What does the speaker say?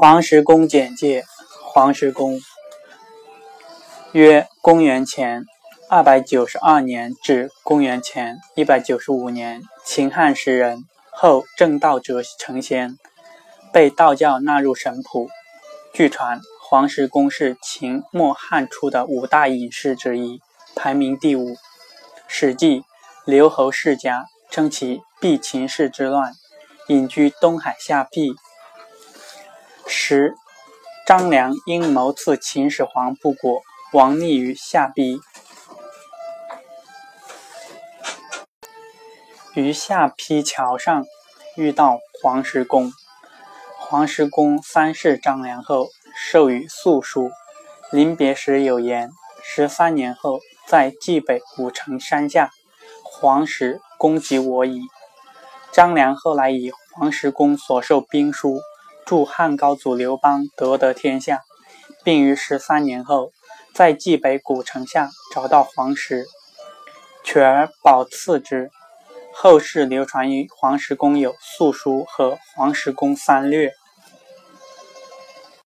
黄石公简介：黄石公，约公元前二百九十二年至公元前一百九十五年，秦汉时人，后正道者成仙，被道教纳入神谱。据传，黄石公是秦末汉初的五大隐士之一，排名第五。《史记·刘侯世家》称其避秦氏之乱，隐居东海下邳。十，张良因谋刺秦始皇不果，亡匿于下邳。于下邳桥上遇到黄石公，黄石公三世张良后，授予素书。临别时有言：“十三年后，在冀北古城山下，黄石攻击我矣。”张良后来以黄石公所授兵书。助汉高祖刘邦夺得天下，并于十三年后，在冀北古城下找到黄石，取而保赐之。后世流传于黄石公有素书和黄石公三略。